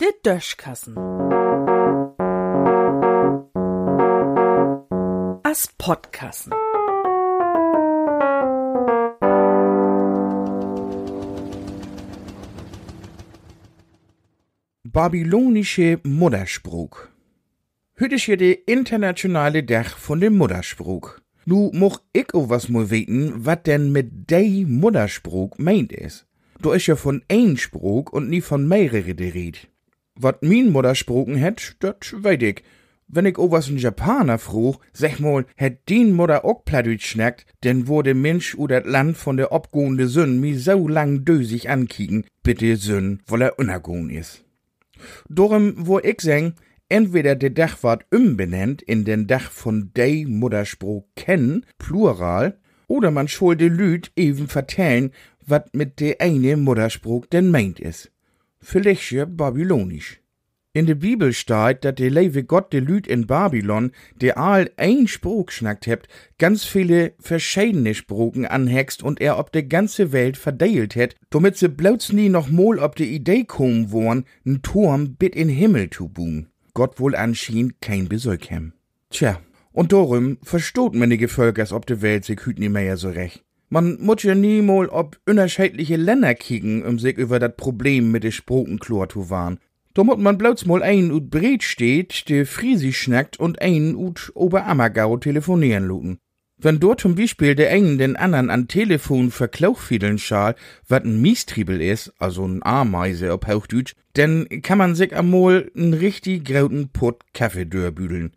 Der Döschkassen. As Podkassen. Babylonische Mutterspruch. Heute ist ja der internationale Tag von dem Mutterspruch. Nu moch ich auch was mal weten, wat denn mit dei Mutterspruch meint is. Du ist ja von ein Spruch und nie von mehrere de Red. Wat min Muttersprochen het, dat weet ich. Wenn ich auch was in Japaner fruch, sag mal, hätt din Mutter auch Plattdeutsch schnackt, denn wo der Mensch oder das Land von der obgohende Sünn mi so lang dösig ankicken, bitte Sünn, weil er unergohn is. Darum, wo ich seng, entweder der Dach ward umbenennt in den Dach von dei Mutterspruch kennen, Plural, oder man schol de Lüd eben vertellen, wat mit de eine Mutterspruch denn meint is. Vielleicht ja babylonisch. In de Bibel steht, dat de lewe Gott de Lüd in Babylon, de all ein Spruch schnackt hebt, ganz viele verschiedene Spruchen anhext und er ob de ganze Welt verdeelt het, damit se bloß nie noch mol ob de Idee kommen worn, n Turm bit in Himmel zu buhen. Gott wohl anschien kein Besuch hem. Tja, und darum verstoht manige Völkers ob de Welt sich hüt nie mehr so recht. Man muss ja nie mal ob unterschiedliche Länder kicken, um sich über dat Problem mit de Sprokenklor zu warn. Da muss man bloß mal ein ut Bret steht, der Friesisch schnackt und ein ut Oberammergau telefonieren luten. Wenn dort zum Beispiel der einen den anderen an Telefon verklauchfiedeln schal, wat ein Miestriebel is, also ein Ameise auf Hauchdütsch, denn kann man sich amol n richtig grauten Pott Kaffee dörbüdeln.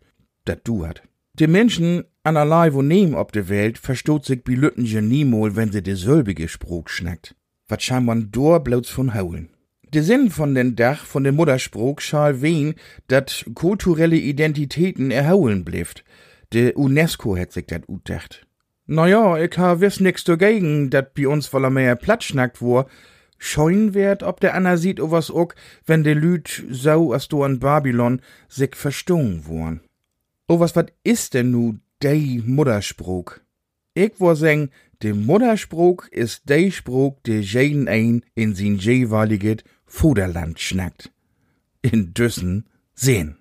Dat du hat. Die Menschen an allerlei wo nehm ob de Welt verstoht sich bi Lütten niemol, wenn sie de selbige Spruch schnackt. Wat scheint man dor bloß von haulen. Der Sinn von den Dach von dem Mutterspruch schal wen, dat kulturelle Identitäten erholen blifft. De UNESCO het sich dat utdacht. Na ja, ich ha wiss nix dagegen, dat bi uns voller mehr Platz schnackt wor. Scheun werd, ob der Anna sieht o was ook, wenn de Lüd so as du an Babylon sich verstungen worn. O was wat is denn nu dei Mutterspruch? Ich wo seng, de Mutterspruch is dei Spruch, de jeden ein in sin jeweiliget Fuderland schnackt. In Düssen sehen.